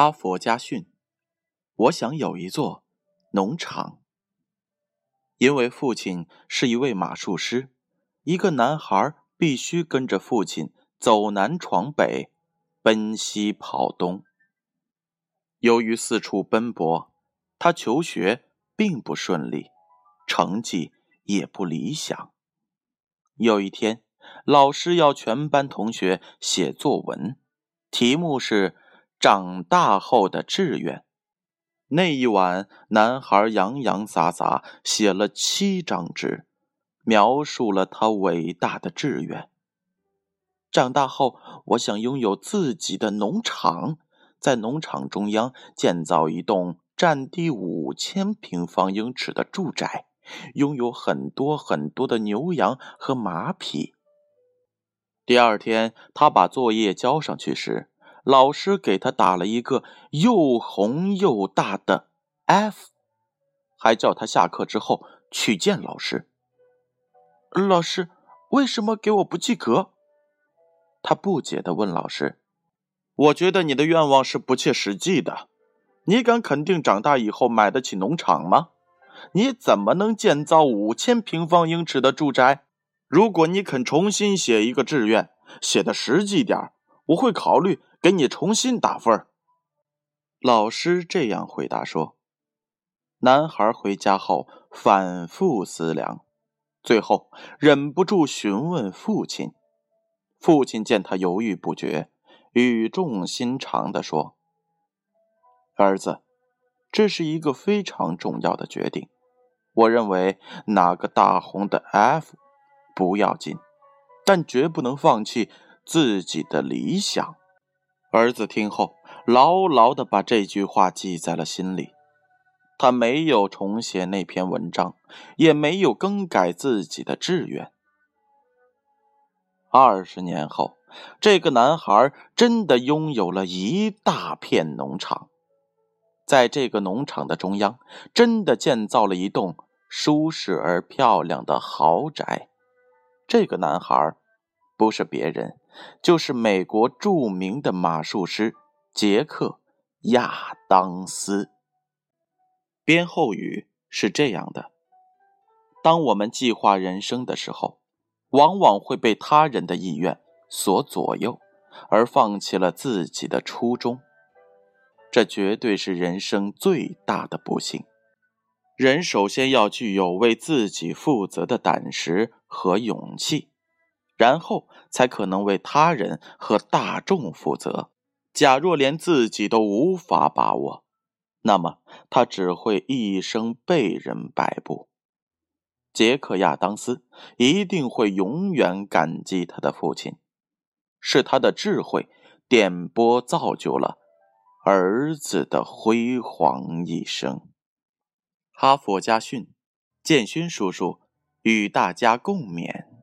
哈佛家训：我想有一座农场。因为父亲是一位马术师，一个男孩必须跟着父亲走南闯北，奔西跑东。由于四处奔波，他求学并不顺利，成绩也不理想。有一天，老师要全班同学写作文，题目是。长大后的志愿。那一晚，男孩洋洋洒洒写了七张纸，描述了他伟大的志愿。长大后，我想拥有自己的农场，在农场中央建造一栋占地五千平方英尺的住宅，拥有很多很多的牛羊和马匹。第二天，他把作业交上去时。老师给他打了一个又红又大的 F，还叫他下课之后去见老师。老师为什么给我不及格？他不解地问老师：“我觉得你的愿望是不切实际的。你敢肯定长大以后买得起农场吗？你怎么能建造五千平方英尺的住宅？如果你肯重新写一个志愿，写的实际点我会考虑。”给你重新打分。老师这样回答说。男孩回家后反复思量，最后忍不住询问父亲。父亲见他犹豫不决，语重心长地说：“儿子，这是一个非常重要的决定。我认为拿个大红的 F 不要紧，但绝不能放弃自己的理想。”儿子听后，牢牢地把这句话记在了心里。他没有重写那篇文章，也没有更改自己的志愿。二十年后，这个男孩真的拥有了一大片农场，在这个农场的中央，真的建造了一栋舒适而漂亮的豪宅。这个男孩。不是别人，就是美国著名的马术师杰克·亚当斯。编后语是这样的：当我们计划人生的时候，往往会被他人的意愿所左右，而放弃了自己的初衷。这绝对是人生最大的不幸。人首先要具有为自己负责的胆识和勇气。然后才可能为他人和大众负责。假若连自己都无法把握，那么他只会一生被人摆布。杰克·亚当斯一定会永远感激他的父亲，是他的智慧点拨造就了儿子的辉煌一生。哈佛家训，建勋叔叔与大家共勉。